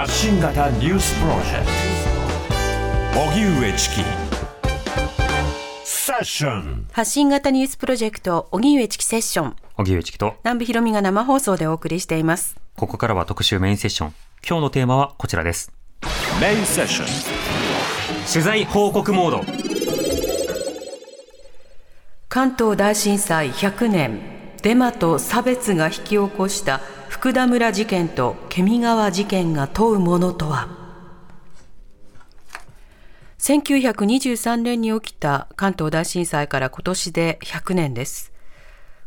発信型ニュースプロジェクト。荻上チキ。セッション。発信型ニュースプロジェクト荻上チキセッション。荻上チキと、南部ひろみが生放送でお送りしています。ここからは特集メインセッション。今日のテーマはこちらです。メインセッション。取材報告モード。関東大震災100年。デマと差別が引き起こした福田村事件とケミ川事件が問うものとは？1923年に起きた関東大震災から今年で100年です。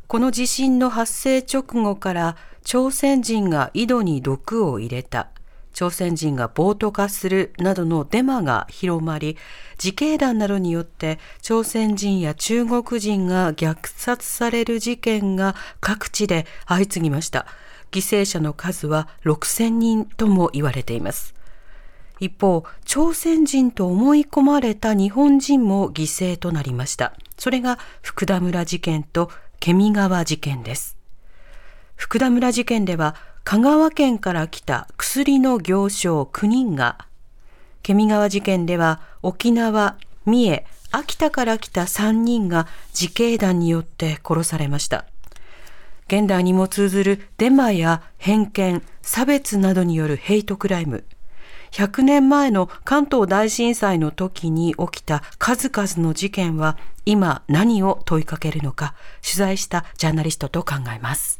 この地震の発生直後から朝鮮人が井戸に毒を入れた。朝鮮人が暴徒化するなどのデマが広まり自警団などによって朝鮮人や中国人が虐殺される事件が各地で相次ぎました。犠牲者の数は6000人とも言われています。一方朝鮮人と思い込まれた日本人も犠牲となりました。それが福田村事件とケミ川事件です。福田村事件では香川県から来た薬の行商9人がケミ川事件では沖縄、三重、秋田から来た3人が自警団によって殺されました。現代にも通ずるデマや偏見、差別などによるヘイトクライム。100年前の関東大震災の時に起きた数々の事件は今何を問いかけるのか取材したジャーナリストと考えます。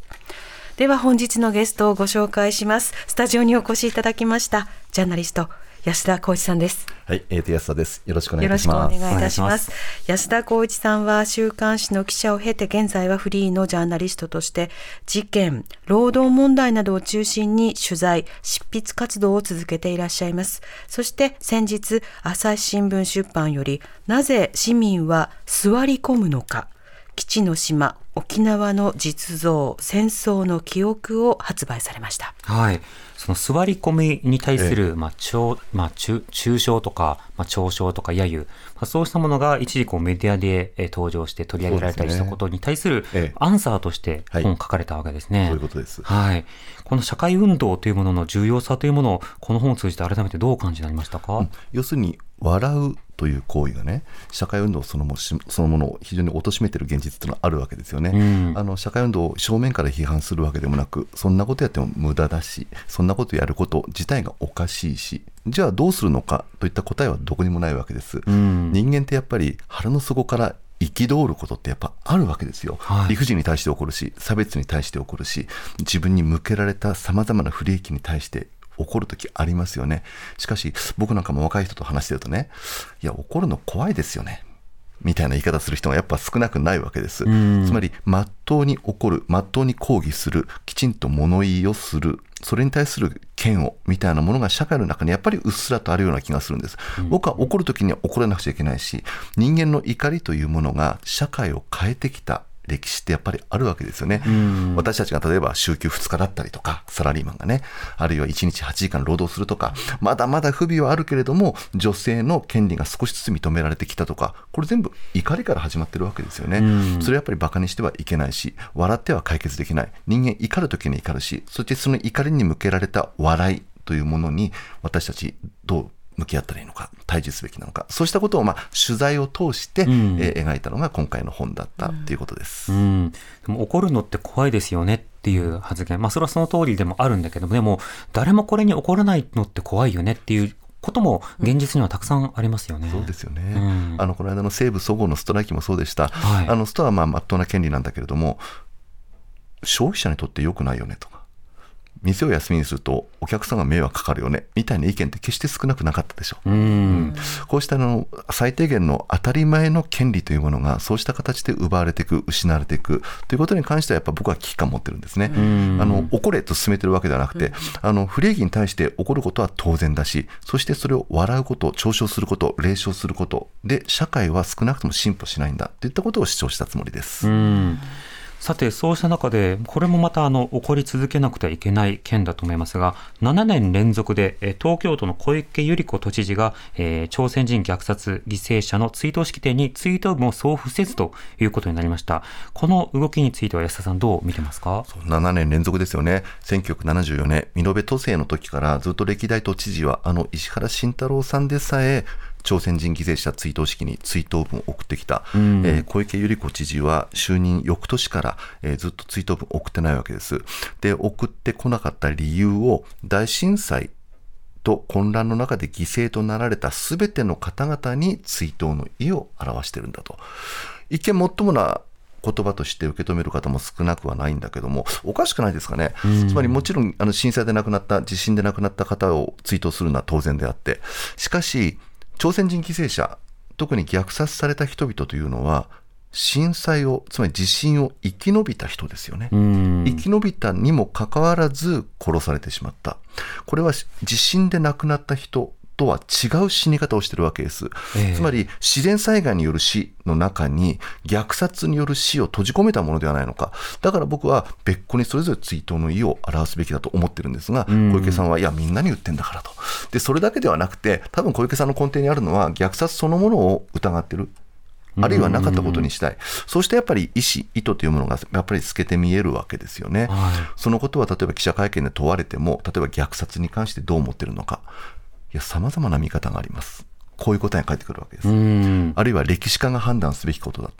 では本日のゲストをご紹介します。スタジオにお越しいただきましたジャーナリスト安田浩一さんですはい、えー、と安田です。よろしくお願いいよろしくお。願いいたします。安田光一さんは週刊誌の記者を経て現在はフリーのジャーナリストとして事件、労働問題などを中心に取材、執筆活動を続けていらっしゃいます。そして先日朝日新聞出版よりなぜ市民は座り込むのか基地の島沖縄の実像戦争の記憶を発売されました。はい。その座り込みに対する、まあ、超、まあ、中、抽象とか、まあ、嘲笑とか揶揄、まあ、そうしたものが一時こうメディアでえー登場して取り上げられたりしたことに対するええ。アンサーとしてはい。本を書かれたわけですね。そういうことです。はい。この社会運動というものの重要さというものを、この本を通じて改めてどうお感じになりましたか、要するに笑うという行為がね社会運動そのもしそのものを非常に貶めている現実というのはあるわけですよね、うん。あの社会運動を正面から批判するわけでもなくそんなことやっても無駄だしそんなことやること自体がおかしいしじゃあどうするのかといった答えはどこにもないわけです、ん。人間ってやっぱり腹の底から憤ることってやっぱあるわけですよ、はい。理不尽に対して起こるし差別に対して起こるし自分に向けられたさまざまな不利益に対して起こる時ありますよねしかし僕なんかも若い人と話してるとねいや怒るの怖いですよねみたいな言い方する人がやっぱ少なくないわけです。んつまり、まっとうに怒る、まっとうに抗議する、きちんと物言いをする、それに対する嫌悪みたいなものが社会の中にやっぱりうっすらとあるような気がするんです。僕は怒るときには怒らなくちゃいけないし、人間の怒りというものが社会を変えてきた歴史ってやっぱりあるわけですよね。私たちが例えば週休2日だったりとか、サラリーマンがね、あるいは1日8時間労働するとか、まだまだ不備はあるけれども、女性の権利が少しずつ認められてきたとか、これ全部怒りから始まってるわけですよね。それやっぱり馬鹿にしてはいけないし、笑っては解決できない。人間怒るときに怒るし、そしてその怒りに向けられた笑いというものに、私たちどう向き合ったらいいのか、対峙すべきなのか、そうしたことをまあ取材を通して、えー描いたのが今回の本だったということです。うん、でも怒るのって怖いですよねっていう発言、まあ、それはその通りでもあるんだけども、でも、誰もこれに怒らないのって怖いよねっていうことも、現実にはたくさんありますよね。そうですよね、うん。あのこの間の西武そごうのストライキもそうでした、はい。あのストはまあ真っ当な権利なんだけれども、消費者にとって良くないよねとか、店を休みにするとお客さんが迷惑かかるよねみたいな意見って決して少なくなかったでしょう。うんこうしたあの最低限の当たり前の権利というものがそうした形で奪われていく、失われていくということに関してはやっぱ僕は危機感を持ってるんですね。あの怒れと進めてるわけではなくて、あの不礼儀に対して怒ることは当然だし、そしてそれを笑うこと、嘲笑すること、冷笑することで社会は少なくとも進歩しないんだといったことを主張したつもりです。うんさて、そうした中で、これもまたあの起こり続けなくてはいけない件だと思いますが、7年連続で、東京都の小池百合子都知事が、えー朝鮮人虐殺犠牲者の追悼式典に追悼文を送付せずということになりました。この動きについては安田さん、どう見てますか？7年連続ですよね、1974年、美濃部都政の時からずっと歴代都知事は、あの石原慎太郎さんでさえ、朝鮮人犠牲者追悼式に追悼文を送ってきた、えー小池百合子知事は就任翌年から、えーずっと追悼文を送ってないわけです。で、送ってこなかった理由を、大震災と混乱の中で犠牲となられたすべての方々に追悼の意を表しているんだと。一見もっともな言葉として受け止める方も少なくはないんだけども、おかしくないですかね。つまりもちろんあの震災で亡くなった、地震で亡くなった方を追悼するのは当然であって、しかし、朝鮮人犠牲者、特に虐殺された人々というのは、震災を、つまり地震を生き延びた人ですよね。うん生き延びたにもかかわらず殺されてしまった。これは地震で亡くなった人とは違う死に方をしているわけです。ええつまり自然災害による死の中に虐殺による死を閉じ込めたものではないのか。だから僕は別個にそれぞれ追悼の意を表すべきだと思ってるんですが、小池さんはいやみんなに言ってんだからと。で、それだけではなくて、多分小池さんの根底にあるのは虐殺そのものを疑ってる。あるいはなかったことにしたい。そうしてやっぱり意思、意図というものがやっぱり透けて見えるわけですよね。はいそのことは例えば記者会見で問われても、例えば虐殺に関してどう思ってるのか。いや、様々な見方があります。こういう答えが返ってくるわけです。うんあるいは歴史家が判断すべきことだ。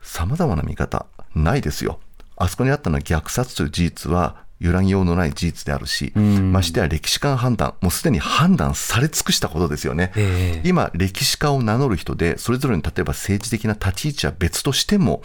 様々な見方、ないですよ。あそこにあったのは虐殺という事実は揺らぎようのない事実であるし、ましてや歴史家が判断、もうすでに判断され尽くしたことですよね。ええ今、歴史家を名乗る人で、それぞれに例えば政治的な立ち位置は別としても、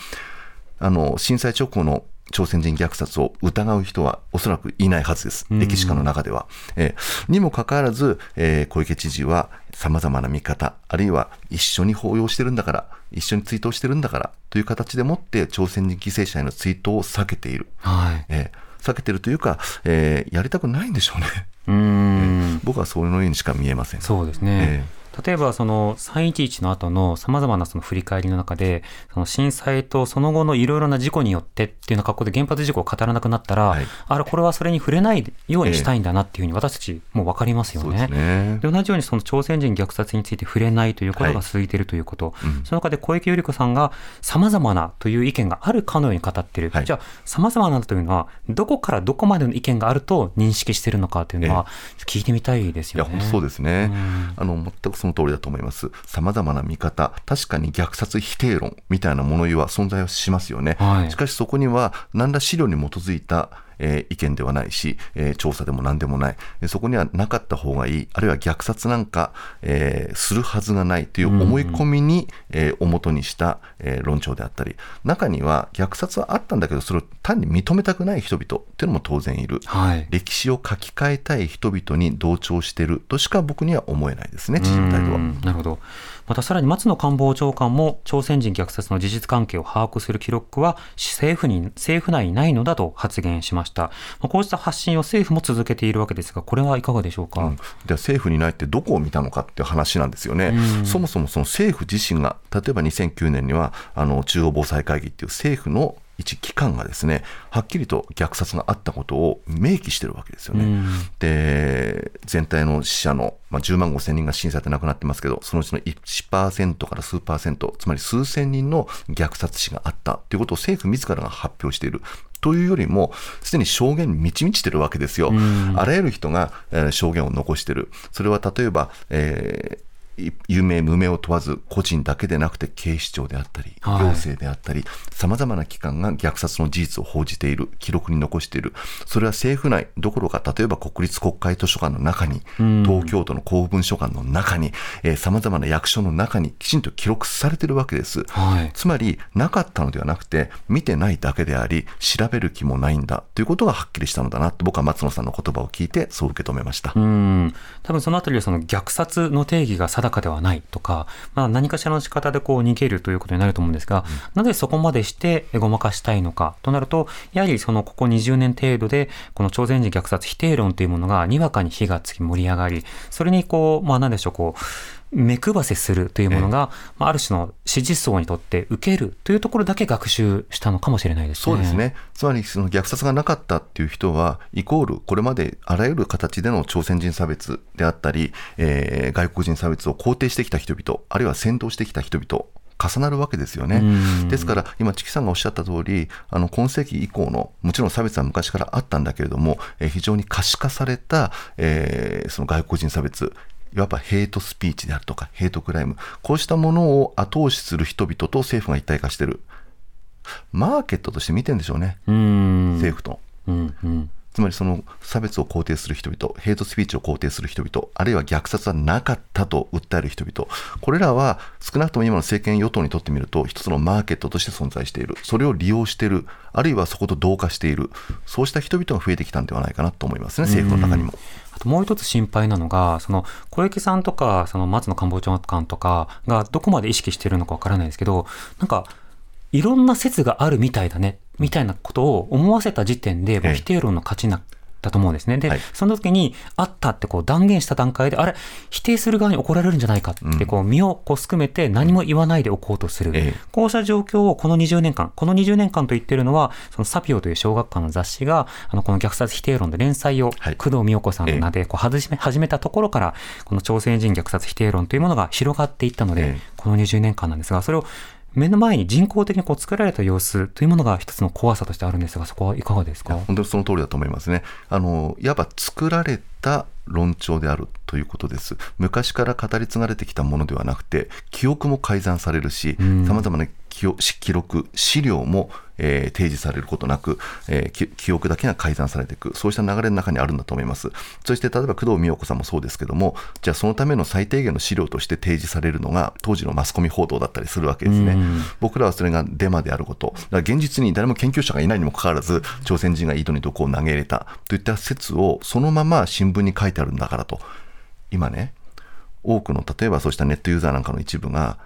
あの震災直後の朝鮮人虐殺を疑う人はおそらくいないはずです、歴史家の中では。えーにもかかわらず、えー小池知事はさまざまな見方、あるいは一緒に抱擁してるんだから、一緒に追悼してるんだからという形でもって、朝鮮人犠牲者への追悼を避けている。はいえー避けてるというか、えーやりたくないんでしょうね。うん 僕はそういうのようにしか見えません。そうですね。え例えばその311の後のさまざまなその振り返りの中でその震災とその後のいろいろな事故によってっていうような格好で原発事故を語らなくなったら、はい。あれこれはそれに触れないようにしたいんだなっていうふうに私たちもう分かりますよね。で同じようにその朝鮮人虐殺について触れないということが続いているということ、その中で小池百合子さんがさまざまなという意見があるかのように語っている、はい。じゃあさまざまなというのはどこからどこまでの意見があると認識しているのかというのは聞いてみたいですいや、よね。本当そうですね。あの、全くその通りだと思います。様々な見方、確かに虐殺否定論みたいな物言いは存在はしますよね。はいしかしそこには、何ら資料に基づいた、えー意見ではないし、えー調査でも何でもない。えーそこにはなかった方がいい、あるいは虐殺なんか、えーするはずがないという思い込みに、えーをもとにした、えー論調であったり、中には虐殺はあったんだけど、それを単に認めたくない人々っていうのも当然いる。はい歴史を書き換えたい人々に同調しているとしか僕には思えないですね、知事の態度はう。んなるほど。またさらに松野官房長官も朝鮮人虐殺の事実関係を把握する記録は政府に政府内にないのだと発言しました。まあこうした発信を政府も続けているわけですが、これはいかがでしょうか？うんでは政府にないってどこを見たのかっていう話なんですよね、そもそもその政府自身が、例えば2009年にはあの中央防災会議っていう政府の一機関がですねはっきりと虐殺があったことを明記してるわけですよね。で全体の死者の、まあ、10万5千人が震災で亡くなってますけど、そのうちの1%から数つまり数千人の虐殺死があったということを政府自らが発表している。というよりも、すでに証言に満ち満ちてるわけですよ。あらゆる人が、えー証言を残してる。それは例えば、えーい有名無名を問わず個人だけでなくて警視庁であったりはい。行政であったりさまざまな機関が虐殺の事実を報じている記録に残している。それは政府内どころか例えば国立国会図書館の中に東京都の公文書館の中にさまざまな役所の中にきちんと記録されているわけです。はい。つまりなかったのではなくて見てないだけであり調べる気もないんだということがはっきりしたのだなと僕は松野さんの言葉を聞いてそう受け止めました。うん。多分そのあたりはその虐殺の定義が定かではないとか、まあ、何かしらの仕方でこう逃げるということになると思うんですが、なぜそこまでしてごまかしたいのかとなるとやはりそのここ20年程度でこの朝鮮人虐殺否定論というものがにわかに火がつき盛り上がりそれにこうまあ何でしょうこう目配せするというものが、まあある種の支持層にとって受けるというところだけ学習したのかもしれないですね。そうですね。つまり、その虐殺がなかったっていう人は、イコール、これまであらゆる形での朝鮮人差別であったり、えー外国人差別を肯定してきた人々、あるいは先導してきた人々、重なるわけですよね。ですから、今、チキさんがおっしゃった通り、あの、今世紀以降の、もちろん差別は昔からあったんだけれども、えー非常に可視化された、えーその外国人差別、いわばヘイトスピーチであるとか、ヘイトクライム、こうしたものを後押しする人々と政府が一体化している。マーケットとして見てるんでしょうね、うん。政府と。うんうん。つまりその差別を肯定する人々、ヘイトスピーチを肯定する人々、あるいは虐殺はなかったと訴える人々、これらは少なくとも今の政権与党にとってみると、一つのマーケットとして存在している、それを利用している、あるいはそこと同化している、そうした人々が増えてきたんではないかなと思いますね、政府の中にも。あともう一つ心配なのが、その小池さんとか、その松野官房長官とかがどこまで意識しているのかわからないですけど、なんか、いろんな説があるみたいだね、みたいなことを思わせた時点で、否定論の勝ちな、だと思うんですね。で、はい。その時に、あったってこう断言した段階で、あれ、否定する側に怒られるんじゃないかって、こう、身をこうすくめて何も言わないでおこうとする。ええ。こうした状況をこの20年間、この20年間と言ってるのは、そのサピオという小学館の雑誌が、あの、この虐殺否定論の連載を、はい。工藤美代子さんの名でこう始め始めたところから、この朝鮮人虐殺否定論というものが広がっていったので、ええ。この20年間なんですが、それを目の前に人工的にこう作られた様子というものが一つの怖さとしてあるんですが、そこはいかがですか？本当にその通りだと思いますね。あのいわば作られた論調であるということです。昔から語り継がれてきたものではなくて、記憶も改ざんされるし、さまざまな記録、資料も、えー提示されることなく、えーき記憶だけが改ざんされていく、そうした流れの中にあるんだと思います。そして例えば工藤美代子さんもそうですけども、じゃあそのための最低限の資料として提示されるのが、当時のマスコミ報道だったりするわけですね。僕らはそれがデマであること、だから現実に誰も研究者がいないにもかかわらず、朝鮮人が井戸に毒を投げ入れたといった説をそのまま新聞に書いてあるんだからと、今ね、多くの例えばそうしたネットユーザーなんかの一部が、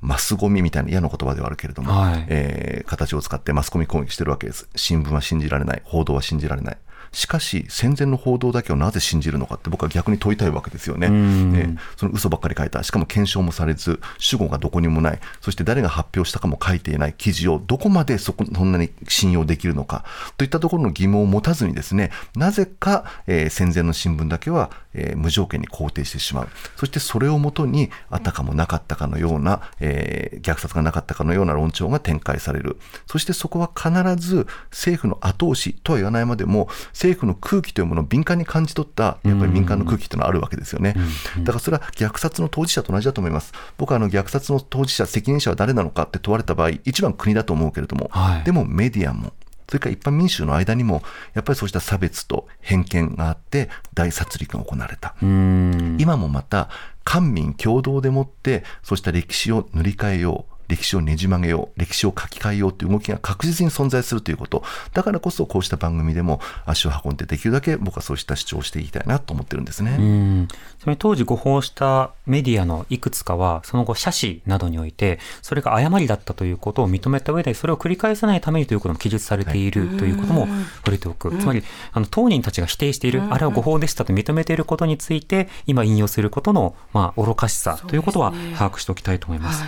マスゴミみたいな嫌な言葉ではあるけれども、はいえー形を使ってマスコミ攻撃してるわけです。新聞は信じられない、報道は信じられない。しかし、戦前の報道だけをなぜ信じるのかって僕は逆に問いたいわけですよね。えーその嘘ばっかり書いた、しかも検証もされず、主語がどこにもない、そして誰が発表したかも書いていない記事をどこまでそこそんなに信用できるのかといったところの疑問を持たずにですね、なぜか、えー戦前の新聞だけは、えー無条件に肯定してしまう。そしてそれをもとに、あったかもなかったかのような、えー虐殺がなかったかのような論調が展開される。そしてそこは必ず政府の後押しとは言わないまでも、政府の空気というものを敏感に感じ取った、やっぱり民間の空気というのはあるわけですよね。だからそれは虐殺の当事者と同じだと思います。僕はあの虐殺の当事者、責任者は誰なのかって問われた場合、一番国だと思うけれども、はいでもメディアも、それから一般民衆の間にも、やっぱりそうした差別と偏見があって、大殺戮が行われた。うん今もまた官民共同でもってそうした歴史を塗り替えよう歴史をねじ曲げよう歴史を書き換えようという動きが確実に存在するということ。だからこそこうした番組でも足を運んでできるだけ僕はそうした主張をしていきたいなと思ってるんですね。うん。ちなみに当時誤報したメディアのいくつかは、その後、写真などにおいて、それが誤りだったということを認めた上で、それを繰り返さないためにということも記述されているということも触れておく。つまり、あの、当人たちが否定している、あれは誤報でしたと認めていることについて、今引用することの、まあ、愚かしさということは把握しておきたいと思います。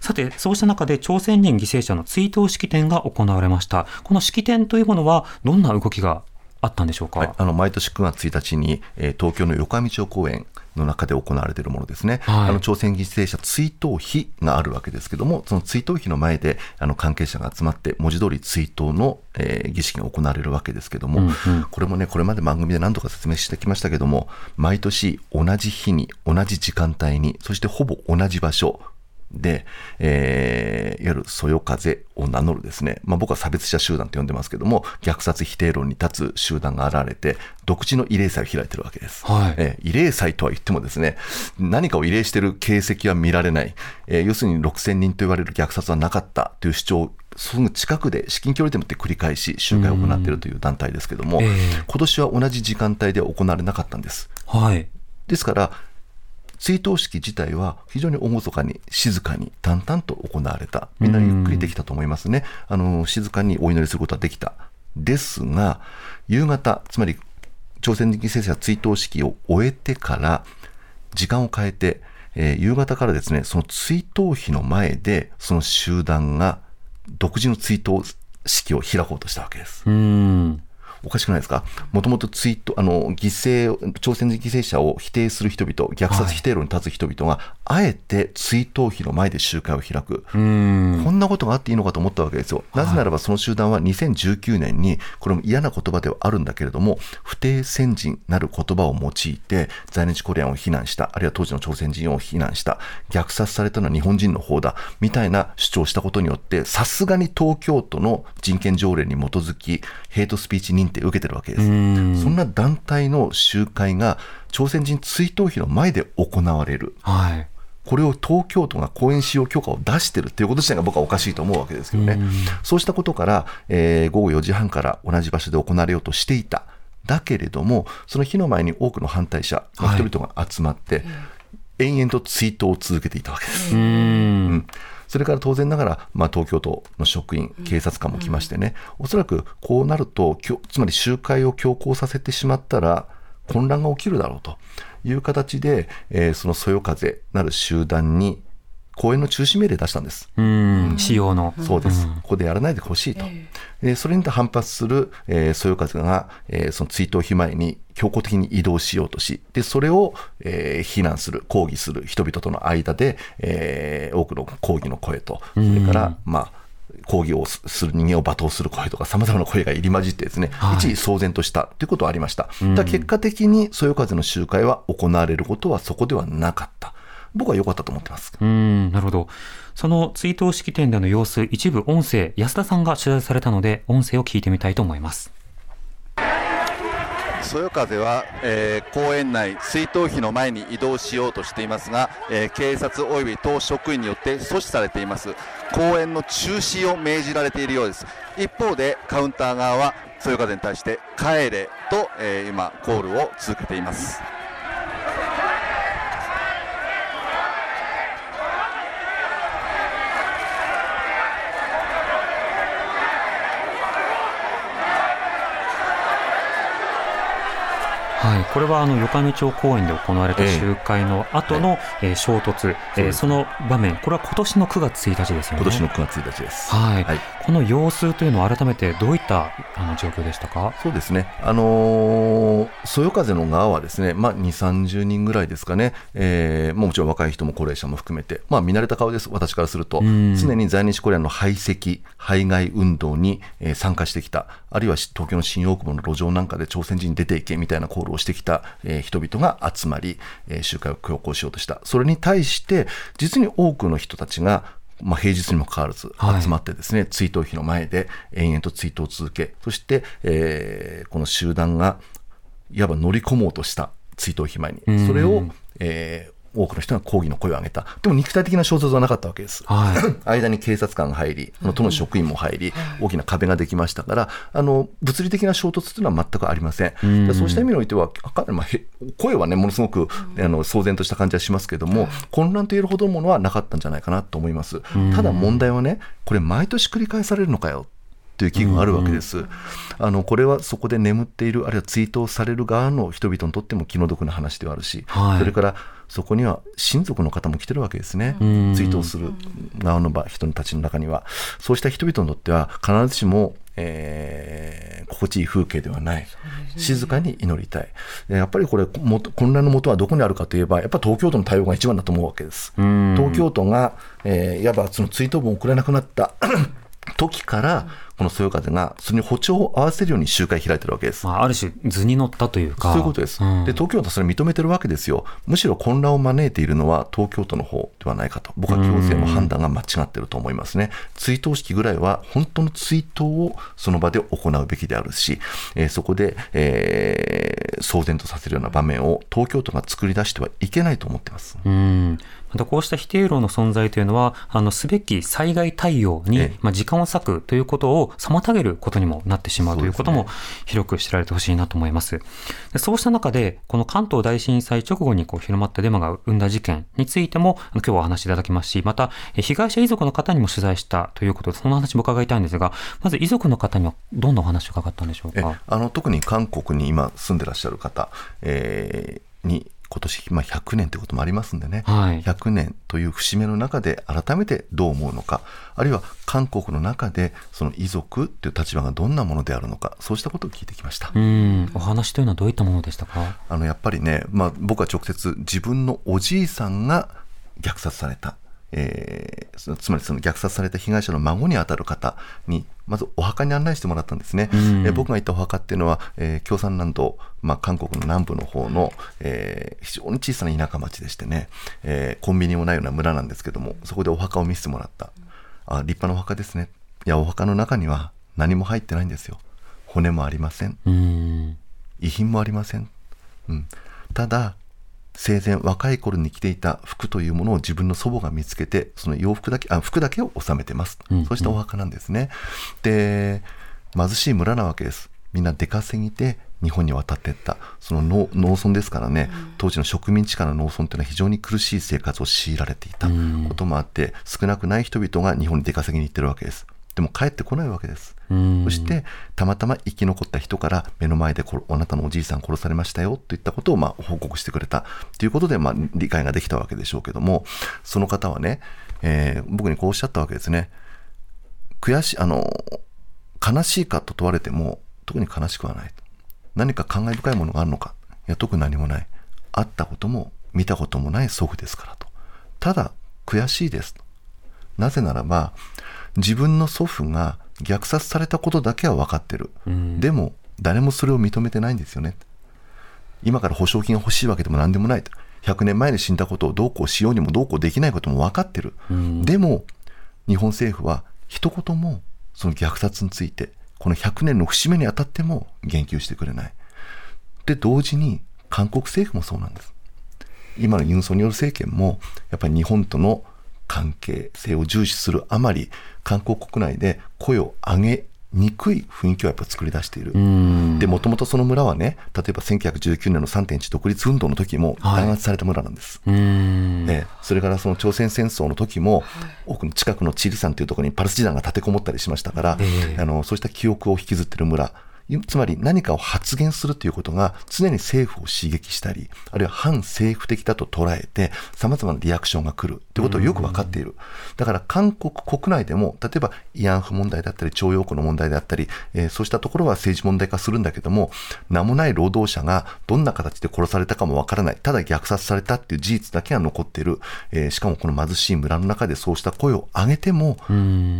さて、そうした中で朝鮮人犠牲者の追悼式典が行われました。この式典というものは、どんな動きがあったんでしょうか？はい、あの毎年9月1日に、えー東京の横上町公園の中で行われているものですね、はいあの朝鮮犠牲者追悼碑があるわけですけども、その追悼碑の前であの関係者が集まって、文字通り追悼の、えー儀式が行われるわけですけども、これもね、これまで番組で何度か説明してきましたけども、毎年同じ日に、同じ時間帯に、そしてほぼ同じ場所、で、えーいわゆるそよ風を名乗るですね、まあ、僕は差別者集団と呼んでますけども、虐殺否定論に立つ集団が現れて、独自の慰霊祭を開いてるわけです。はいえー慰霊祭とは言ってもですね、何かを慰霊してる形跡は見られない、えー要するに6000人と言われる虐殺はなかったという主張をすぐ近くで至近距離でもって繰り返し集会を行っているという団体ですけども、ええ今年は同じ時間帯で行われなかったんです。はい。ですから、追悼式自体は非常に厳かに、静かに、淡々と行われた。みんなゆっくりできたと思いますね。あの、静かにお祈りすることはできた。ですが、夕方、つまり、朝鮮人犠牲者追悼式を終えてから、時間を変えて、えー夕方からですね、その追悼碑の前で、その集団が独自の追悼式を開こうとしたわけです。うん。おかしくないですか？もともとツイート、あの、犠牲を、朝鮮人犠牲者を否定する人々、虐殺否定論に立つ人々が、あえて追悼碑の前で集会を開く。こんなことがあっていいのかと思ったわけですよ。なぜならばその集団は2019年に、これも嫌な言葉ではあるんだけれども、不定先人なる言葉を用いて、在日コリアンを非難した、あるいは当時の朝鮮人を非難した、虐殺されたのは日本人の方だ、みたいな主張をしたことによって、さすがに東京都の人権条例に基づき、ヘイトスピーチ認定を受けてるわけです。そんな団体の集会が、朝鮮人追悼碑の前で行われる。はい。これを東京都が公園使用許可を出してるっていうこと自体が僕はおかしいと思うわけですけどね。そうしたことから、えー午後4時半から同じ場所で行われようとしていた。だけれども、その日の前に多くの反対者の人々が集まって、延々と追悼を続けていたわけです。うーん。うんそれから当然ながら、まあ、東京都の職員、警察官も来ましてね、おそらくこうなると、つまり集会を強行させてしまったら、混乱が起きるだろうという形で、えーそのそよ風なる集団に公演の中止命令出したんです。うーん。仕様の。そうです、ここでやらないでほしいと、えーそれに反発する、えー、そよ風が、えーその追悼碑前に強行的に移動しようとし、でそれを、えー非難する、抗議する人々との間で、えー多くの抗議の声と、それから、まあ、抗議をすする人間を罵倒する声とか、さまざまな声が入り混じってですね、一時騒然としたということはありました。ただ結果的に、そよ風の集会は行われることはそこではなかった。僕は良かったと思ってます。うーん、なるほど。その追悼式典での様子、一部音声、安田さんが取材されたので、音声を聞いてみたいと思います。そよ風は、えー公園内追悼碑の前に移動しようとしていますが、えー警察及び党職員によって阻止されています公園の中止を命じられているようです一方でカウンター側はそよ風に対して帰れと、えー今コールを続けていますはい、これはあの横上町公園で行われたええ。集会の後の、えー衝突、えその場面、これは今年の9月1日ですよね。今年の9月1日です。はい、はい。この様子というのは改めてどういったあの状況でしたか？そうですね、あのーそよ風の側はですね、まあ、2、30人ぐらいですかね、えーもちろん若い人も高齢者も含めて、まあ、見慣れた顔です、私からすると、ん。常に在日コリアンの排斥、排外運動に、えー参加してきた、あるいは東京の新大久保の路上なんかで朝鮮人出ていけみたいなコールをしてきた、えー人々が集まり、えー集会を強行しようとした、それに対して、実に多くの人たちが、まあ、平日にもかかわらずはい。集まってですね、追悼碑の前で延々と追悼を続け、そして、えーこの集団がいわば乗り込もうとした追悼碑前に、それを、えー多くの人が抗議の声を上げた。でも肉体的な衝突はなかったわけです。はい 間に警察官が入り、あの都の職員も入り、大きな壁ができましたから、あの物理的な衝突というのは全くありません。でそうした意味においては、かなりまあへ声はね、ものすごく、あの騒然とした感じはしますけども、混乱と言えるほどのものはなかったんじゃないかなと思います。ただ問題はね、これ、毎年繰り返されるのかよ。という危惧があるわけです。あのこれはそこで眠っている、あるいは追悼される側の人々にとっても気の毒な話ではあるし、はいそれからそこには親族の方も来てるわけですね、追悼する側の場人たちの中には、そうした人々にとっては、必ずしも、えー心地いい風景ではない、静かに祈りたい。でやっぱりこれ、も混乱の元はどこにあるかといえば、やっぱ東京都の対応が一番だと思うわけです。東京都が、えーいわばその追悼文を送れなくなった 時から、このそよ風がそれに歩調を合わせるように集会開いてるわけです。まあ、ある種図に乗ったというか。そういうことです、んで東京都はそれ認めてるわけですよ、むしろ混乱を招いているのは東京都の方ではないかと、僕は行政の判断が間違ってると思いますね、追悼式ぐらいは本当の追悼をその場で行うべきであるし、えーそこで、えー騒然とさせるような場面を東京都が作り出してはいけないと思ってます。うんまたこうした否定論の存在というのは、あの、すべき災害対応に、ええまあ、時間を割くということを妨げることにもなってしまうということも、広く知られてほしいなと思います。でそうした中で、この関東大震災直後にこう広まったデマが生んだ事件についても、今日はお話しいただきますし、また、え被害者遺族の方にも取材したということで、その話も伺いたいんですが、まず遺族の方にはどんなお話を伺ったんでしょうえか。あの特に韓国に今住んでらっしゃる方、えーに今年、まあ、100年ということもありますんでね、はい100年という節目の中で改めてどう思うのかあるいは韓国の中でその遺族という立場がどんなものであるのかそうしたことを聞いてきました。うん、お話というのはどういったものでしたか？あのやっぱりね、まあ、僕は直接自分のおじいさんが虐殺された、えーそつまりその虐殺された被害者の孫に当たる方にまずお墓に案内してもらったんですね、うん。えー僕が行ったお墓っていうのは、えー共産南道、まあ、韓国の南部の方の、えー非常に小さな田舎町でしてね、えーコンビニもないような村なんですけどもそこでお墓を見せてもらった。あ立派なお墓ですね。いやお墓の中には何も入ってないんですよ。骨もありません。うん、遺品もありません、うん、ただ生前若い頃に着ていた服というものを自分の祖母が見つけてその洋服だけあ服だけを収めてます、うんそうしたお墓なんですね。で貧しい村なわけです。みんな出稼ぎで日本に渡っていった。その農農村ですからね、当時の植民地下の農村というのは非常に苦しい生活を強いられていたこともあって、少なくない人々が日本に出稼ぎに行ってるわけです。でも帰ってこないわけです。うんそしてたまたま生き残った人から目の前でこあなたのおじいさん殺されましたよといったことをまあ報告してくれたということでまあ理解ができたわけでしょうけどもその方はね、えー僕にこうおっしゃったわけですね。悔しいあの悲しいかと問われても特に悲しくはない。何か感慨深いものがあるのかいや特に何もない。会ったことも見たこともない祖父ですからと。ただ悔しいですなぜならば自分の祖父が虐殺されたことだけは分かってる、でも誰もそれを認めてないんですよね。今から保証金が欲しいわけでも何でもないと。100年前に死んだことをどうこうしようにもどうこうできないことも分かってる、でも日本政府は一言もその虐殺についてこの100年の節目にあたっても言及してくれない。で同時に韓国政府もそうなんです。今のユン・ソンニョル政権もやっぱり日本との関係性を重視するあまり韓国国内で声を上げにくい雰囲気をやっぱ作り出している。でもともとその村はね例えば1919年の3.1独立運動の時もはい。弾圧された村なんです。うん。ええそれからその朝鮮戦争の時も、奥の近くのチリ山というところにパルチザンが立てこもったりしましたから、ええ。あのそうした記憶を引きずっている村、いつまり何かを発言するということが常に政府を刺激したり、あるいは反政府的だと捉えて、さまざまなリアクションが来るということをよく分かっている。だから韓国国内でも、例えば慰安婦問題だったり、徴用工の問題であったり、えーそうしたところは政治問題化するんだけども、名もない労働者がどんな形で殺されたかもわからない、ただ虐殺されたっていう事実だけが残っている、えーしかもこの貧しい村の中でそうした声を上げても、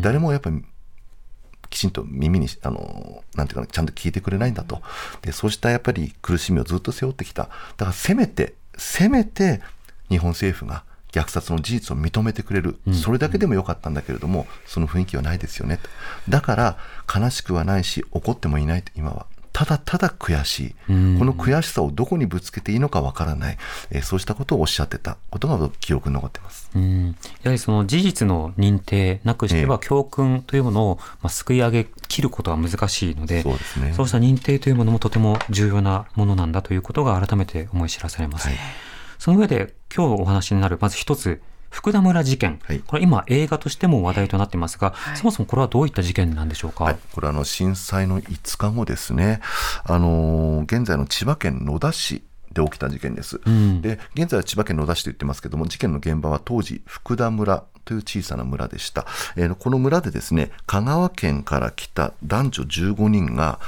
誰もやっぱりきちんと耳にあのなんていうかなちゃんと聞いてくれないんだと。でそうしたやっぱり苦しみをずっと背負ってきた。だからせめてせめて日本政府が虐殺の事実を認めてくれる、それだけでもよかったんだけれどもその雰囲気はないですよねと。だから悲しくはないし怒ってもいないと今はただただ悔しい、この悔しさをどこにぶつけていいのかわからない、えーそうしたことをおっしゃってたことが記憶に残ってます。うん。やはりその事実の認定なくしては教訓というものを、まあ、すくい上げ切ることは難しいので、そうですね。そうした認定というものもとても重要なものなんだということが改めて思い知らされます。その上で今日お話になるまず一つ、福田村事件、はい。これ今映画としても話題となっていますが、そもそもこれはどういった事件なんでしょうか？はい、これはあの震災の5日後ですね、あのー現在の千葉県野田市で起きた事件です、ん。で現在は千葉県野田市と言ってますけども事件の現場は当時福田村という小さな村でした、えーこの村でですね香川県から来た男女15人が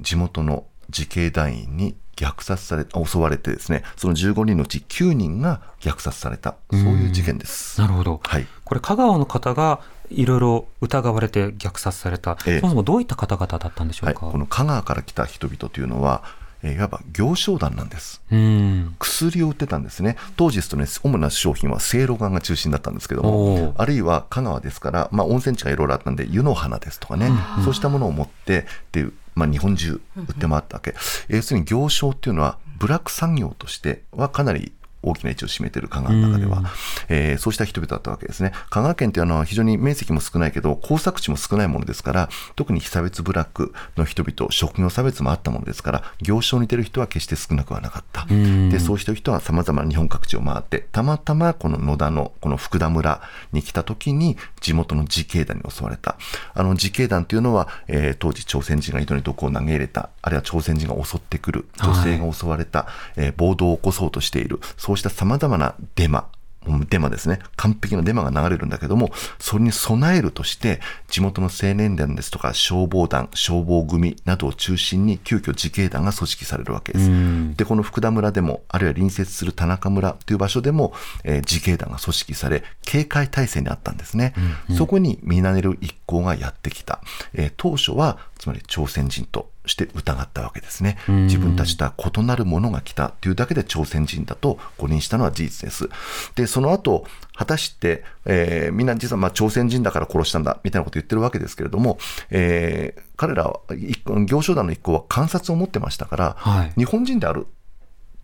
地元の自警団員に虐殺され襲われてですねその15人のうち9人が虐殺されたそういう事件です。なるほど。はいこれ香川の方がいろいろ疑われて虐殺された、ええそもそもどういった方々だったんでしょはい、うか。この香川から来た人々というのは、えーいわば行商団なんです。うん。薬を売ってたんですね。当時ですとね、主な商品はせいろがんが中心だったんですけどもあるいは香川ですから、まあ、温泉地がいろいろあったんで、湯の花ですとかね、そうしたものを持ってっていう、まあ、日本中売って回ったわけ。要するに行商っていうのは、ブラック産業としてはかなり大きな位置を占めている香川の中では、えーそうした人々だったわけですね。香川県っていうのは非常に面積も少ないけど、耕作地も少ないものですから、特に被差別ブラックの人々、職業差別もあったものですから、行商に出る人は決して少なくはなかった。で、そうした人は様々な日本各地を回って、たまたまこの野田のこの福田村に来た時に、地元の自警団に襲われた。あの自警団というのは、えー当時朝鮮人が井戸に毒を投げ入れた、あるいは朝鮮人が襲ってくる、女性が襲われた、えー暴動を起こそうとしている、そうした様々なデマ、うんデマですね。完璧なデマが流れるんだけども、それに備えるとして、地元の青年団ですとか消防団、消防組などを中心に急遽自警団が組織されるわけです。で、この福田村でも、あるいは隣接する田中村という場所でも、えー自警団が組織され、警戒態勢にあったんですね。そこに見慣れる一行がやってきた。えー当初は、つまり朝鮮人として疑ったわけですね。自分たちとは異なるものが来たというだけで朝鮮人だと誤認したのは事実です。で、その後、果たして、えーみんな実はまあ朝鮮人だから殺したんだみたいなことを言ってるわけですけれども、えー彼らは、一行商団の一行は観察を持ってましたから、はい日本人である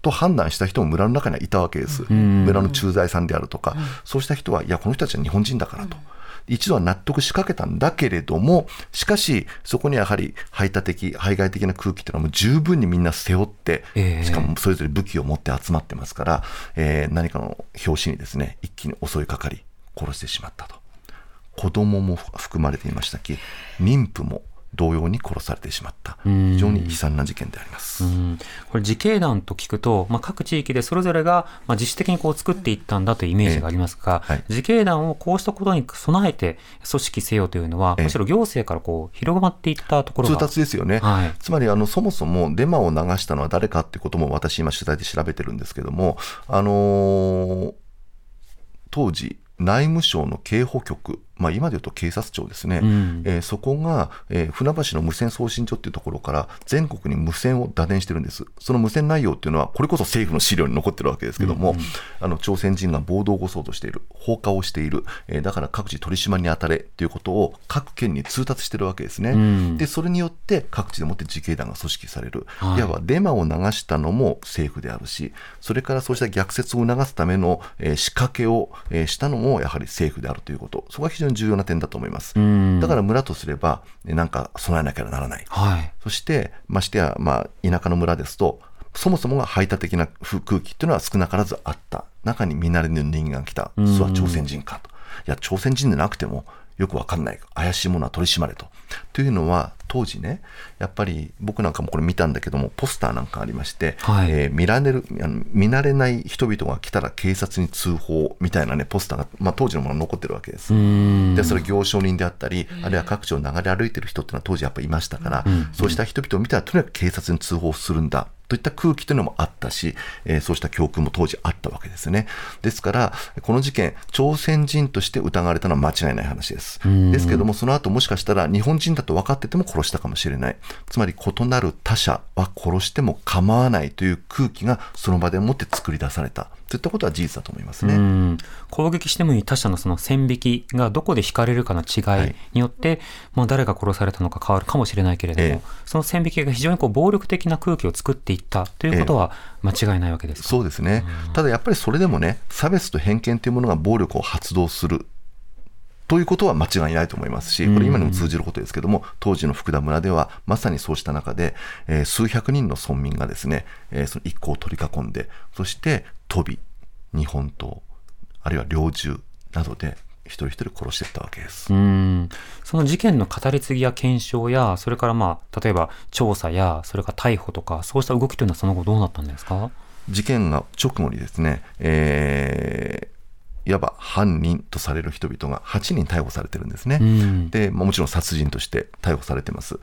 と判断した人も村の中にはいたわけです。村の駐在さんであるとか、そうした人は、いや、この人たちは日本人だからと。一度は納得しかけたんだけれども、しかし、そこにやはり排他的、排外的な空気というのはもう十分にみんな背負って、ええしかもそれぞれ武器を持って集まってますから、えー何かの拍子にですね、一気に襲いかかり、殺してしまったと。子供も含まれていましたき、妊婦も同様に殺されてしまった。非常に悲惨な事件であります。うん。これ自警団と聞くと、まあ、各地域でそれぞれが、まあ、自主的にこう作っていったんだというイメージがありますが、ええはい。自警団をこうしたことに備えて組織せよというのは、ええ。むしろ行政からこう広まっていったところ通が達ですよね、はい。つまりあのそもそもデマを流したのは誰かっていうことも私今取材で調べてるんですけども、あのー当時内務省の警保局、まあ、今でいうと警察庁ですね、んえーそこが、えー船橋の無線送信所っていうところから全国に無線を打電してるんです。その無線内容っていうのは、これこそ政府の資料に残ってるわけですけども、あの朝鮮人が暴動を起こそうとしている、放火をしている、えーだから各地取り締まりに当たれということを各県に通達してるわけですね。んで、それによって各地でもって自警団が組織される。はいいわばデマを流したのも政府であるし、それからそうした逆説を促すための、えー仕掛けを、えーしたのもやはり政府であるということ、そこが非常に重要な点だと思います。んだから村とすれば、えーなんか備えなきゃならない。はい。そして、ましてや、まあ、田舎の村ですと、そもそもが排他的な空気っていうのは少なからずあった。中に見慣れぬ人間が来た。それは朝鮮人かと。いや、朝鮮人でなくても、よくわかんない。怪しいものは取り締まれと。というのは、当時ね、やっぱり僕なんかもこれ見たんだけども、ポスターなんかありまして、はいえー見られるあの見慣れない人々が来たら警察に通報みたいなね、ポスターが、まあ、当時のものが残ってるわけです。で、それ行商人であったり、あるいは各地を流れ歩いてる人っていうのは当時やっぱりいましたから、そうした人々を見たらとにかく警察に通報するんだ。といった空気というのもあったし、えーそうした教訓も当時あったわけですね。ですから、この事件、朝鮮人として疑われたのは間違いない話です。ですけども、その後もしかしたら日本人だと分かってても殺したかもしれない。つまり異なる他者は殺しても構わないという空気がその場でもって作り出された。といったことは事実だと思いますね。うん攻撃してもいい他者のその線引きがどこで引かれるかの違いによって、まあ、誰が殺されたのか変わるかもしれないけれども、ええその線引きが非常にこう暴力的な空気を作っていったということは間違いないわけですか、そうですね。ただやっぱりそれでもね、差別と偏見というものが暴力を発動する。ということは間違いないと思いますし、これ今にも通じることですけども、当時の福田村ではまさにそうした中で、えー数百人の村民がですね、えーその一行を取り囲んで、そして飛び、日本刀、あるいは猟銃などで一人一人殺していったわけです。うん。その事件の語り継ぎや検証や、それからまあ、例えば調査や、それから逮捕とか、そうした動きというのはその後どうなったんですか？事件が直後にですね、えーいわば犯人とされる人々が8人逮捕されてるんですね。んで、まあ、もちろん殺人として逮捕されてます。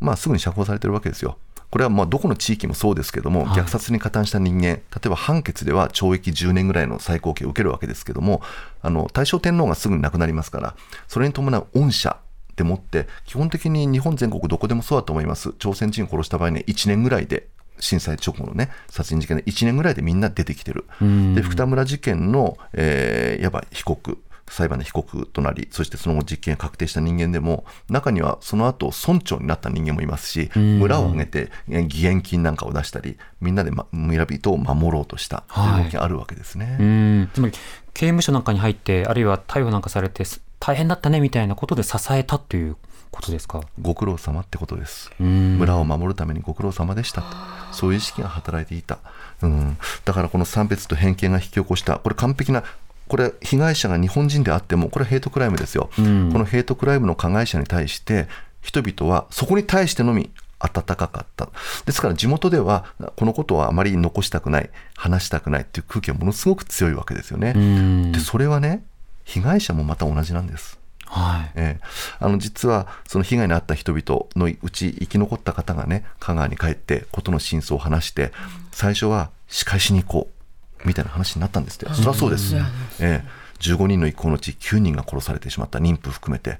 まあ、すぐに釈放されてるわけですよ。これはまあどこの地域もそうですけども、はい虐殺に加担した人間、例えば判決では懲役10年ぐらいの最高刑を受けるわけですけども、あの大正天皇がすぐに亡くなりますから、それに伴う恩赦でもって、基本的に日本全国どこでもそうだと思います、朝鮮人を殺した場合に1年ぐらいで、震災直後のね、殺人事件で1年ぐらいでみんな出てきてる。で、福田村事件の、えーいわば被告、裁判で被告となり、そしてその後実刑が確定した人間でも、中にはその後村長になった人間もいますし、村を挙げてえ義援金なんかを出したり、みんなで、ま、村人を守ろうとしたという動きがあるわけですね。うんつまり刑務所なんかに入ってあるいは逮捕なんかされてす大変だったねみたいなことで支えたということですか？ご苦労様ってことです。うん。村を守るためにご苦労様でした。と、そういう意識が働いていた、うん、だからこの差別と偏見が引き起こした、これ、完璧な、これ、被害者が日本人であっても、これ、ヘイトクライムですよ、ん。このヘイトクライムの加害者に対して、人々はそこに対してのみ温かかった、ですから地元では、このことはあまり残したくない、話したくないっていう空気がものすごく強いわけですよね。うん。でそれはね、被害者もまた同じなんです。はい。ええ。あの実はその被害に遭った人々のうち生き残った方がね香川に帰って事の真相を話して最初は仕返しに行こうみたいな話になったんですって、そりゃそうです、ええ。15人の一行のうち9人が殺されてしまった妊婦含めて。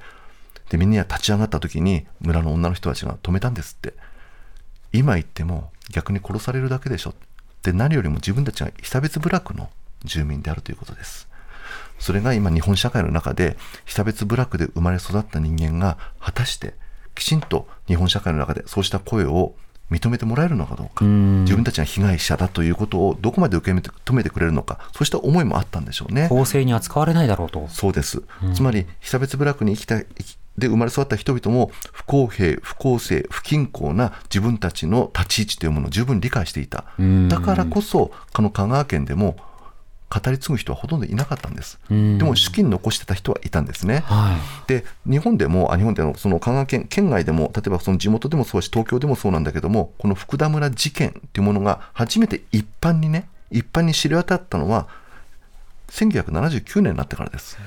でみんな立ち上がった時に村の女の人たちが止めたんですって。今言っても逆に殺されるだけでしょで何よりも自分たちが被差別部落の住民であるということですそれが今日本社会の中で被差別部落で生まれ育った人間が果たしてきちんと日本社会の中でそうした声を認めてもらえるのかどうか自分たちが被害者だということをどこまで受け止めてくれるのかそうした思いもあったんでしょうね。公正に扱われないだろうと。そうです、つまり被差別部落に生きたで生まれ育った人々も不公平、不公正、不均衡な自分たちの立ち位置というものを十分理解していた、だからこそ、この香川県でも語り継ぐ人はほとんどいなかったんです、でも資金残してた人はいたんですね。はで日本でも、あ日本でのその香川県県外でも、例えばその地元でもそうだし、東京でもそうなんだけども、この福田村事件っていうものが初めて一般にね、一般に知り渡ったのは、1979年になってからです。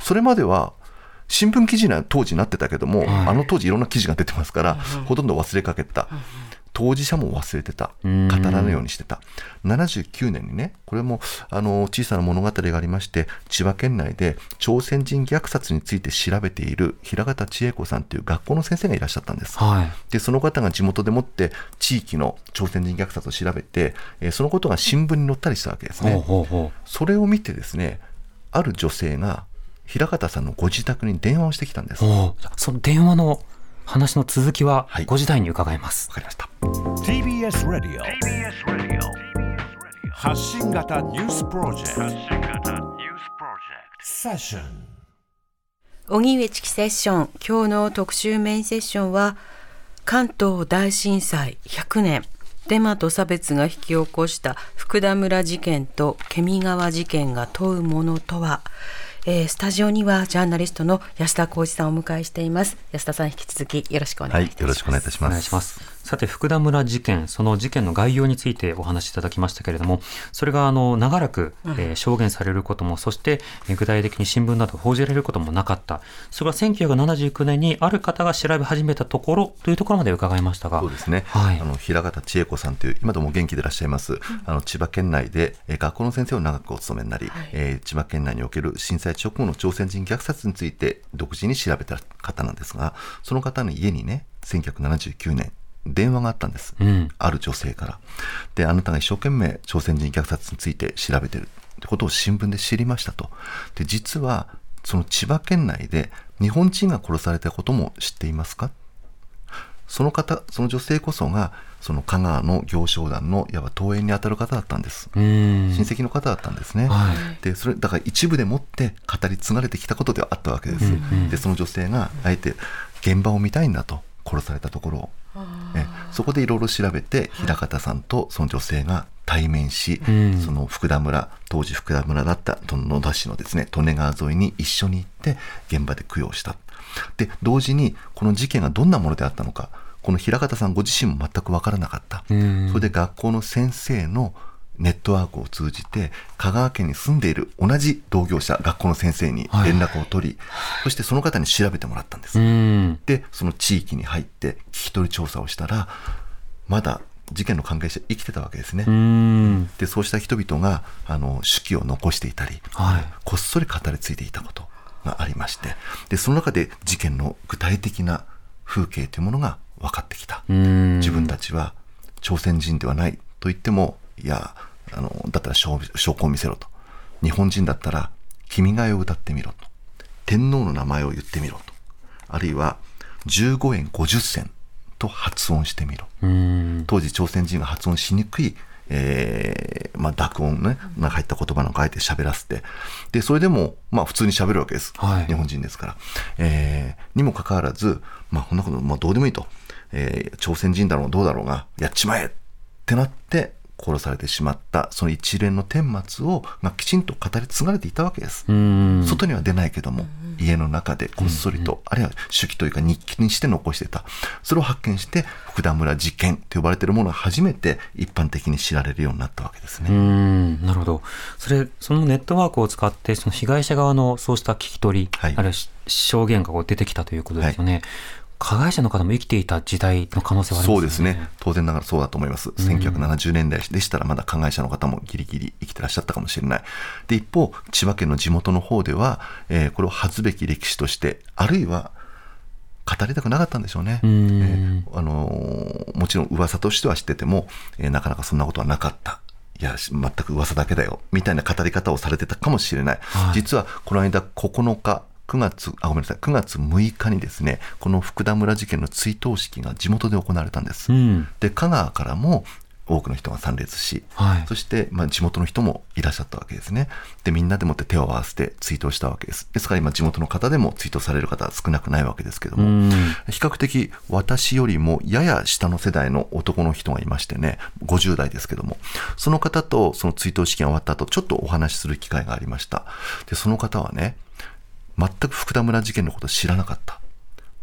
それまでは新聞記事な当時なってたけども、あの当時いろんな記事が出てますから、ほとんど忘れかけてた、当事者も忘れてた、語らないようにしてた、79年にね、これもあの小さな物語がありまして、千葉県内で朝鮮人虐殺について調べている平方千恵子さんという学校の先生がいらっしゃったんです。はいでその方が地元でもって地域の朝鮮人虐殺を調べて、えーそのことが新聞に載ったりしたわけですね。ほうほうほそれを見てですね、ある女性が平方さんのご自宅に電話をしてきたんです。その電話の話の続きははい。5時台に伺います、かりました。TBS ラディオ発信型ニュースプロジェクト。セッション荻上チキセッション。今日の特集メインセッションは関東大震災100年。デマと差別が引き起こした福田村事件とケミ川事件が問うものとは、えースタジオにはジャーナリストの安田浩二さんをお迎えしています。安田さん引き続きよろしくお願いいたします、はい、よろしくお願いいたしおます。さて、福田村事件、その事件の概要についてお話しいただきましたけれども、それがあの長らく、えー証言されることも、そして、えー具体的に新聞など報じられることもなかった。それが1979年にある方が調べ始めたところというところまで伺いましたが、そうですね、はい。あの平方千恵子さんという、今でも元気でいらっしゃいます、あの千葉県内で、えー学校の先生を長くお務めになり、えー千葉県内における震災直後の朝鮮人虐殺について独自に調べた方なんですが、その方の家にね、1979年、電話があったんです、んある女性から。で、あなたが一生懸命朝鮮人虐殺について調べてるってことを新聞で知りましたと。で、実は、その千葉県内で日本人が殺されたことも知っていますか？その方、その女性こそが、その香川の行商団のいわば東園に当たる方だったんです。親戚の方だったんですね。はで、それ、だから一部でもって語り継がれてきたことではあったわけです。で、その女性が、あえて現場を見たいんだと、殺されたところを。えそこでいろいろ調べて、平方さんとその女性が対面し、んその福田村、当時福田村だった野田市のですね、利根川沿いに一緒に行って、現場で供養した。で、同時に、この事件がどんなものであったのか、この平方さんご自身も全く分からなかった。んそれで学校の先生のネットワークを通じて香川県に住んでいる同じ同業者学校の先生に連絡を取り、そしてその方に調べてもらったんです、うん。でその地域に入って聞き取り調査をしたらまだ事件の関係者生きてたわけですね、うん。でそうした人々があの手記を残していたり、はいこっそり語り継いでいたことがありましてでその中で事件の具体的な風景というものが分かってきた、うん。自分たちは朝鮮人ではないと言ってもいやあのだったら証証拠を見せろと。日本人だったら「君が代」を歌ってみろと。天皇の名前を言ってみろと。あるいは15円50銭と発音してみろ。うん。当時朝鮮人が発音しにくい、えーまあ、濁音ね、が入った言葉なんかあえて喋らせて。でそれでもまあ普通に喋るわけです、はい。日本人ですから、えーにもかかわらず、まあ、こんなこと、まあ、どうでもいいと、えー朝鮮人だろうがどうだろうがやっちまえってなって殺されてしまったその一連の顛末を、まあ、きちんと語り継がれていたわけです、うん。外には出ないけども、家の中でこっそりと、あるいは手記というか日記にして残してた。それを発見して、福田村事件と呼ばれているものが初めて一般的に知られるようになったわけですうね。ん、なるほど。それ、そのネットワークを使って、その被害者側のそうした聞き取り、はいあるいはし証言がこう出てきたということですよね。加害者の方も生きていた時代の可能性はありますよね。そうですね。当然ながらそうだと思います。1970年代でしたらまだ加害者の方もギリギリ生きてらっしゃったかもしれない。で、一方、千葉県の地元の方では、えーこれを恥ずべき歴史として、あるいは語りたくなかったんでしょうね。んえーあのーもちろん噂としては知ってても、えーなかなかそんなことはなかった。いや、し全く噂だけだよ。みたいな語り方をされてたかもしれない。はい実は、この間9日、9月、あ、ごめんなさい、9月6日にですね、この福田村事件の追悼式が地元で行われたんです。うん。で香川からも多くの人が参列し、はいそして、まあ、地元の人もいらっしゃったわけですねでみんなでもって手を合わせて追悼したわけですですから今地元の方でも追悼される方は少なくないわけですけども、うん。比較的私よりもやや下の世代の男の人がいましてね50代ですけどもその方とその追悼式が終わった後ちょっとお話しする機会がありましたでその方はね全く福田村事件のことを知らなかった。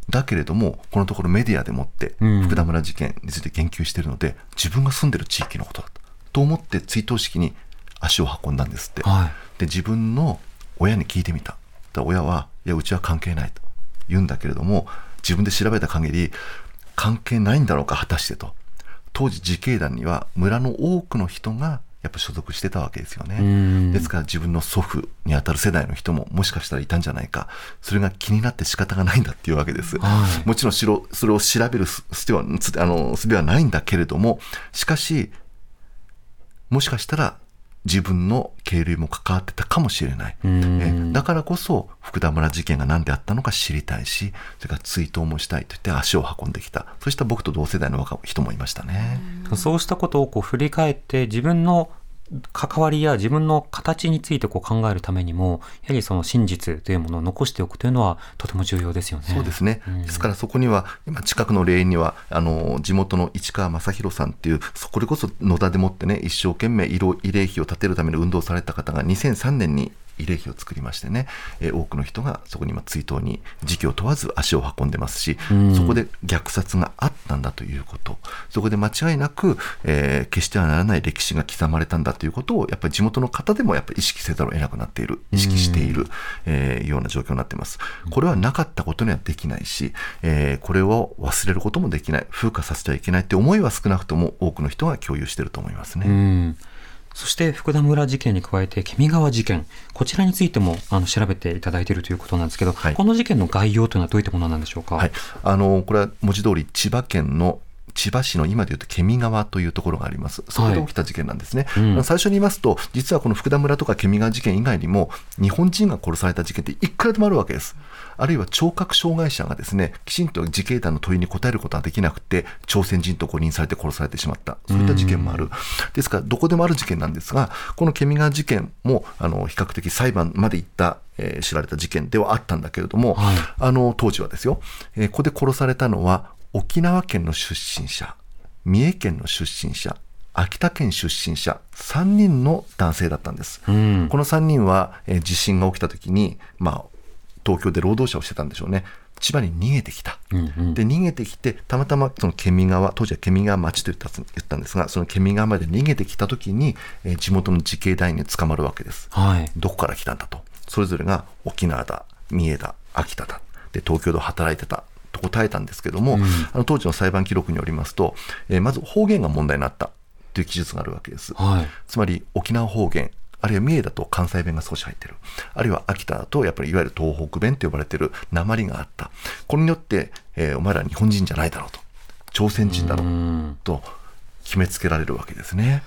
だけれどもこのところメディアでもってうん。福田村事件について言及しているので、自分が住んでる地域のことだとと思って追悼式に足を運んだんですって、はい。で自分の親に聞いてみた。親はいやうちは関係ないと。言うんだけれども自分で調べた限り関係ないんだろうか果たしてと。当時自警団には村の多くの人がやっぱ所属してたわけですようねん。ですから自分の祖父にあたる世代の人ももしかしたらいたんじゃないか。それが気になって仕方がないんだっていうわけです、はい。もちろんそれを調べるすすはすあの術はないんだけれどもしかしもしかしたら自分の経類も関わってたかもしれない。んえだからこそ福田村事件が何であったのか知りたいし、それから追悼もしたいと言って足を運んできた。そうした僕と同世代の若い人もいましたね。そうしたことをこう振り返って自分の関わりや自分の形についてこう考えるためにも、やはりその真実というものを残しておくというのはとても重要ですよね。そうですね、んですからそこには、今、近くの霊園には、あの地元の市川正弘さんっていう、そこれこそ野田でもってね、一生懸命慰霊慰霊碑を建てるための運動をされた方が、2003年に慰霊碑を作りましてね、えー多くの人がそこに今、追悼に時期を問わず足を運んでますし、んそこで虐殺があったんだということ、そこで間違いなく、えー決してはならない歴史が刻まれたんだということを、やっぱり地元の方でもやっぱり意識せざるを得なくなっている、意識している、えーような状況になっています。これはなかったことにはできないし、えーこれを忘れることもできない、風化させちゃいけないって思いは少なくとも多くの人が共有していると思いますね。うん。そして福田村事件に加えて、君川事件、こちらについてもあの調べていただいているということなんですけど、はいこの事件の概要というのはどういったものなんでしょうか？はい、あのこれは文字通り千葉県の千葉市の今でいうとケミ川というところがあります。そこで起きた事件なんですね。うん最初に言いますと、実はこの福田村とかケミ川事件以外にも、日本人が殺された事件っていくらでもあるわけです。あるいは聴覚障害者がですね、きちんと自警団の問いに答えることができなくて、朝鮮人と誤認されて殺されてしまった。そういった事件もある。ですから、どこでもある事件なんですが、このケミ川事件も、あの、比較的裁判まで行った、えー知られた事件ではあったんだけれども、はいあの当時はですよ、えーここで殺されたのは沖縄県の出身者、三重県の出身者、秋田県出身者、3人の男性だったんです。うんこの3人は、えー地震が起きた時に、まあ、東京で労働者をしてたんでしょうね。千葉に逃げてきた。うんうんで逃げてきてたまたまそのケミ川当時はケミ川町と言った言ったんですがそのケミ川まで逃げてきた時に、えー地元の自警団員に捕まるわけです。はい。どこから来たんだとそれぞれが沖縄だ三重だ秋田だで東京で働いてたと答えたんですけども、あの当時の裁判記録によりますと、えーまず方言が問題になったという記述があるわけです。はい。つまり沖縄方言あるいは三重だと関西弁が少し入ってる。あるいは秋田だとやっぱりいわゆる東北弁と呼ばれてる鉛があった。これによって、えーお前ら日本人じゃないだろうと。朝鮮人だろうと決めつけられるわけですね、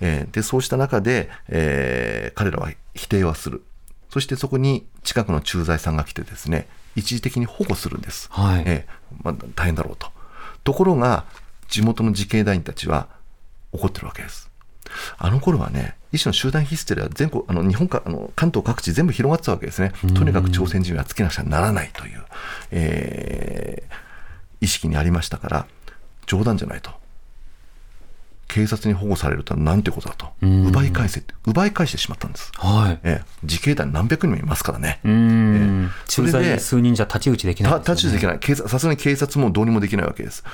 えーでそうした中で、えー彼らは否定はする。そしてそこに近くの駐在さんが来てですね一時的に保護するんです、はい。えーまあ、大変だろうと。ところが地元の自警団員たちは怒ってるわけですあの頃はね、一種の集団ヒステリーは全国、あの日本かあの関東各地全部広がってたわけですね。とにかく朝鮮人をやっつけなくちゃならないという、えー意識にありましたから、冗談じゃないと。警察に保護されるとはなんてことだと。奪い返せって、奪い返してしまったんです。はい。ええ自警団何百人もいますからね。うーん。駐それで在数人じゃ太刀打ちできないね、太刀打ちできない警察、さすがに警察もどうにもできないわけです。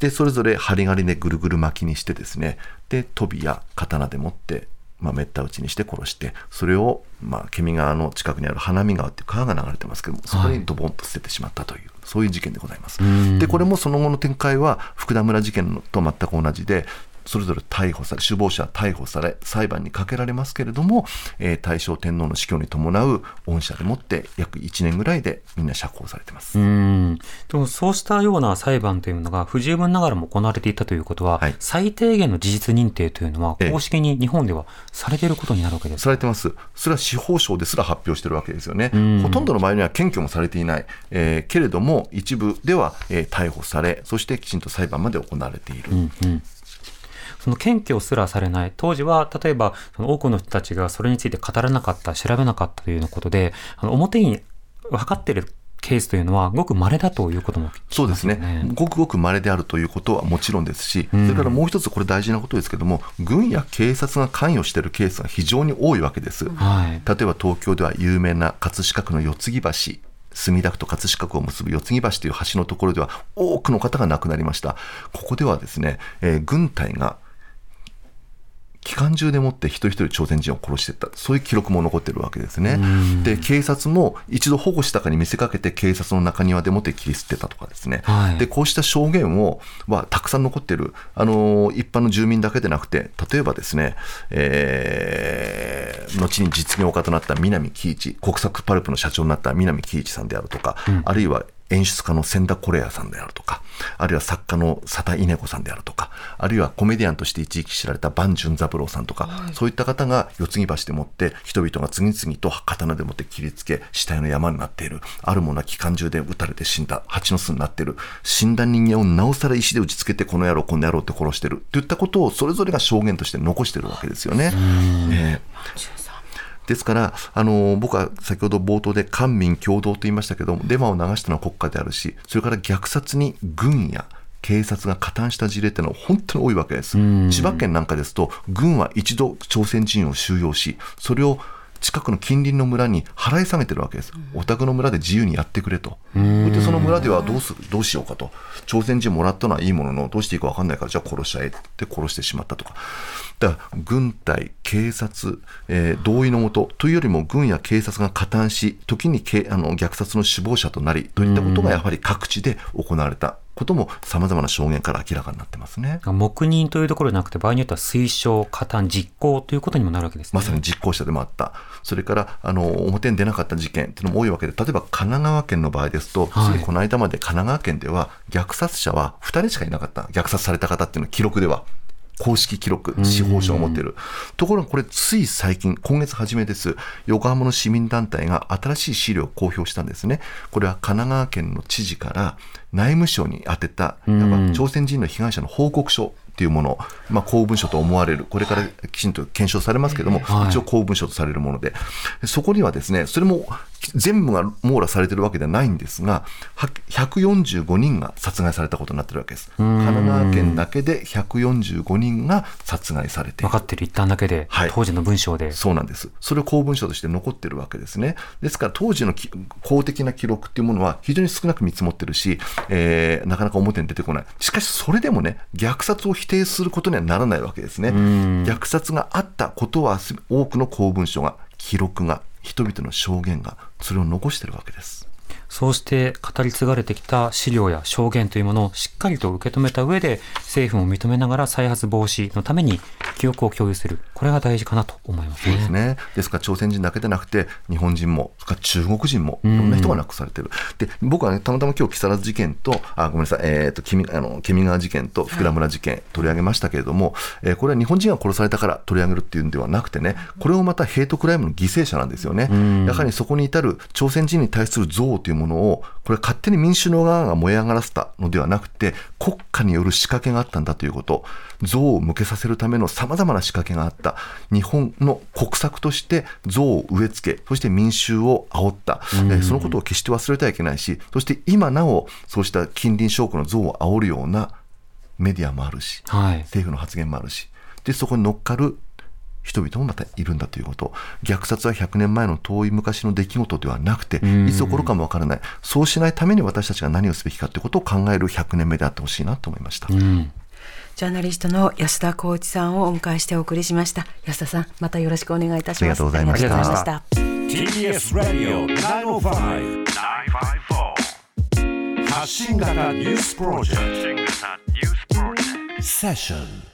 で、それぞれ針金でぐるぐる巻きにしてですね、で、飛びや刀で持って、まあ、めった打ちにして殺して、それを、まあ、ケミ川の近くにある花見川っていう川が流れてますけども、そこにドボンと捨ててしまったという、そういう事件でございます。で、これもその後の展開は、福田村事件と全く同じで、それぞれ逮捕され、首謀者は逮捕され、裁判にかけられますけれども、えー大正天皇の死去に伴う恩赦でもって、約1年ぐらいでみんな釈放されてます。うん。でもそうしたような裁判というのが不十分ながらも行われていたということは、はい最低限の事実認定というのはええ公式に日本ではされていることになるわけです。されてます。それは司法省ですら発表してるわけですよね。ほとんどの場合には検挙もされていない。えーけれども、一部では、えー逮捕され、そしてきちんと裁判まで行われている。うんうんその検挙すらされない。当時は、例えば、その多くの人たちがそれについて語らなかった、調べなかったというようなことで、あの表に分かっているケースというのは、ごく稀だということも聞きますよそうですね、ごくごく稀であるということはもちろんですし、それからもう一つ、これ大事なことですけども、軍や警察が関与しているケースが非常に多いわけです。はい。例えば東京では有名な葛飾区の四つ木橋、墨田区と葛飾区を結ぶ四つ木橋という橋のところでは、多くの方が亡くなりました。ここではですね、えー軍隊が機関銃でもって一人一人朝鮮人を殺していった、そういう記録も残ってるわけですね。で、警察も一度保護したかに見せかけて警察の中庭でもって切り捨てたとかですね。はいで、こうした証言をはたくさん残ってる、あのー一般の住民だけでなくて、例えばですね、えー後に実業家となった南喜一、国策パルプの社長になった南喜一さんであるとか、あるいは演出家の千田コレアさんであるとか、あるいは作家の佐田稲子さんであるとか、あるいはコメディアンとして一時期知られた万淳三郎さんとか、そういった方が四つ木橋でもって、人々が次々と刀でもって切りつけ、死体の山になっている、あるものは機関銃で撃たれて死んだ、蜂の巣になっている、死んだ人間をなおさら石で打ちつけて、この野郎、この野郎って殺してる、といったことをそれぞれが証言として残してるわけですよね。え。えですから、あの僕は先ほど冒頭で官民共同と言いましたけども、デマを流したのは国家であるし、それから虐殺に軍や警察が加担した事例っていうのは本当に多いわけです。千葉県なんかですと、軍は一度朝鮮人を収容し、それを近くの近隣の村に払い下げてるわけです。お宅の村で自由にやってくれと。それでその村ではどうする、どうしようかと。朝鮮人もらったのはいいものの、どうしていいか分かんないから、じゃあ殺しちゃえって殺してしまったとか。だから軍隊、警察、えー同意のもとというよりも軍や警察が加担し、時にけあの虐殺の首謀者となりといったことがやはり各地で行われたこともさまざまな証言から明らかになってますね。黙認というところじゃなくて、場合によっては推奨、加担、実行ということにもなるわけですね。まさに実行者でもあった、それからあの表に出なかった事件っていうのも多いわけで、例えば神奈川県の場合ですと、はいこの間まで神奈川県では、虐殺者は2人しかいなかった、虐殺された方っていうのは記録では。公式記録、司法書を持っている。ところがこれ、つい最近、今月初めです、横浜の市民団体が新しい資料を公表したんですね。これは神奈川県の知事から内務省に宛てた、やっぱ朝鮮人の被害者の報告書っていうもの、まあ、公文書と思われる、これからきちんと検証されますけども、はい一応公文書とされるもので、そこにはですね、それも全部が網羅されてるわけではないんですが、は145人が殺害されたことになってるわけです。神奈川県だけで145人が殺害されて分かってる一端だけで、はい当時の文章で。そうなんです。それを公文書として残ってるわけですね。ですから当時のき公的な記録っていうものは非常に少なく見積もってるし、えーなかなか表に出てこない。しかしそれでもね、虐殺を否定することにはならないわけですね。虐殺があったことはす多くの公文書が、記録が、人々の証言が、それを残してるわけです。そうして語り継がれてきた資料や証言というものをしっかりと受け止めた上で、政府も認めながら再発防止のために記憶を共有する。これが大事かなと思いますね。ですね。ですから朝鮮人だけでなくて、日本人も、それから中国人も、いろんな人が亡くされてる。で、僕はね、たまたま今日木更津事件と、あ、ごめんなさい、えっ、と、君、あの、ケミ川事件と福田村事件取り上げましたけれども、えーこれは日本人が殺されたから取り上げるっていうんではなくてね、これをまたヘイトクライムの犠牲者なんですよね。やはりそこに至る朝鮮人に対する憎悪というものを、これ勝手に民主の側が燃え上がらせたのではなくて、国家による仕掛けがあったんだということ、憎悪を向けさせるための様々な仕掛けがあった、日本の国策として憎悪を植え付け、そして民衆を煽った、えーそのことを決して忘れてはいけないし、そして今なお、そうした近隣諸国の憎悪を煽るようなメディアもあるし、はい。政府の発言もあるし、で、そこに乗っかる人々もまたいるんだということ。虐殺は100年前の遠い昔の出来事ではなくて、いつ起こるかもわからない。そうしないために私たちが何をすべきかということを考える100年目であってほしいなと思いました。うん。ジャーナリストの安田浩一さんをお迎えしてお送りしました。安田さん、またよろしくお願いいたします。ありがとうございましたした。TBS ラディオ905 954発信型ニュースプロジェクトセッション